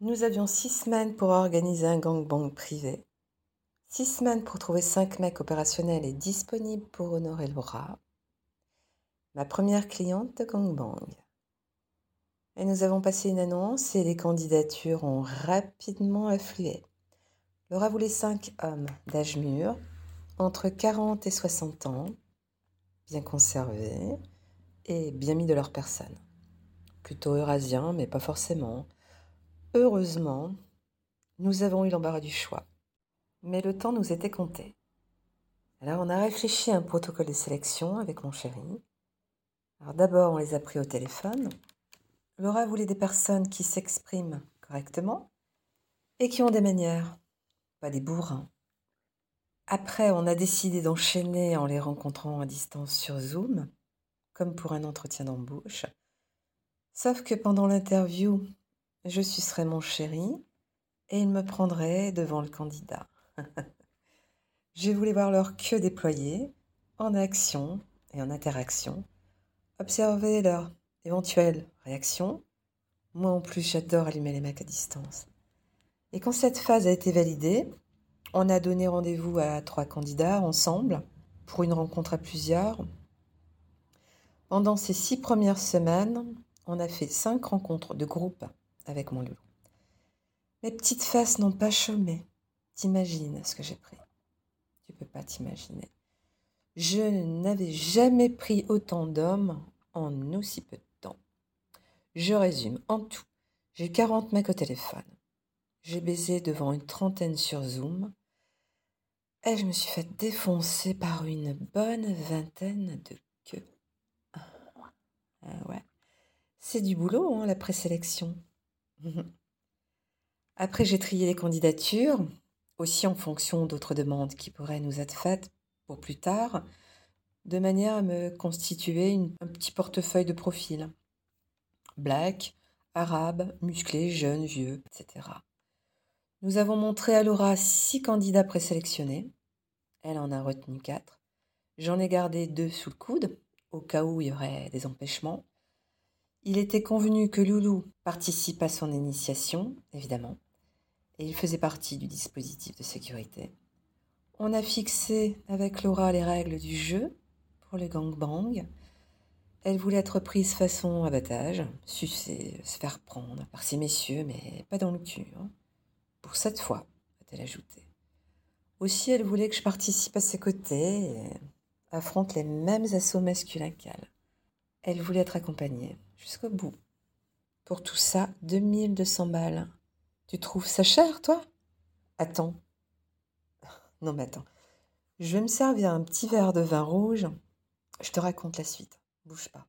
Nous avions six semaines pour organiser un gangbang privé, six semaines pour trouver cinq mecs opérationnels et disponibles pour honorer Laura, ma première cliente de gangbang. Et nous avons passé une annonce et les candidatures ont rapidement afflué. Laura voulait cinq hommes d'âge mûr, entre 40 et 60 ans, bien conservés et bien mis de leur personne. Plutôt eurasiens, mais pas forcément. Heureusement, nous avons eu l'embarras du choix. Mais le temps nous était compté. Alors on a réfléchi à un protocole de sélection avec mon chéri. Alors d'abord, on les a pris au téléphone. Laura voulait des personnes qui s'expriment correctement et qui ont des manières, pas des bourrins. Après, on a décidé d'enchaîner en les rencontrant à distance sur Zoom, comme pour un entretien d'embauche. Sauf que pendant l'interview, je sucerais mon chéri et il me prendrait devant le candidat. je voulais voir leur queue déployée, en action et en interaction, observer leur éventuelle réaction. Moi en plus, j'adore allumer les mecs à distance. Et quand cette phase a été validée, on a donné rendez-vous à trois candidats ensemble pour une rencontre à plusieurs. Pendant ces six premières semaines, on a fait cinq rencontres de groupe avec mon loulou. Mes petites faces n'ont pas chômé. T'imagines ce que j'ai pris Tu peux pas t'imaginer. Je n'avais jamais pris autant d'hommes en aussi peu de temps. Je résume. En tout, j'ai 40 mecs au téléphone. J'ai baisé devant une trentaine sur Zoom. Et je me suis fait défoncer par une bonne vingtaine de queues. Ah ouais. C'est du boulot, hein, la présélection. Après, j'ai trié les candidatures, aussi en fonction d'autres demandes qui pourraient nous être faites pour plus tard, de manière à me constituer un petit portefeuille de profil. Black, arabe, musclé, jeune, vieux, etc. Nous avons montré à Laura six candidats présélectionnés. Elle en a retenu quatre. J'en ai gardé deux sous le coude, au cas où il y aurait des empêchements. Il était convenu que Loulou participe à son initiation, évidemment, et il faisait partie du dispositif de sécurité. On a fixé avec Laura les règles du jeu pour le gangbang. Elle voulait être prise façon abattage, sucer, se faire prendre par ces messieurs, mais pas dans le cul. Hein. Pour cette fois, a-t-elle ajouté. Aussi, elle voulait que je participe à ses côtés et affronte les mêmes assauts masculins qu'elle. Elle voulait être accompagnée jusqu'au bout. Pour tout ça, 2200 balles. Tu trouves ça cher, toi? Attends. Non, mais attends. Je vais me servir un petit verre de vin rouge. Je te raconte la suite. Bouge pas.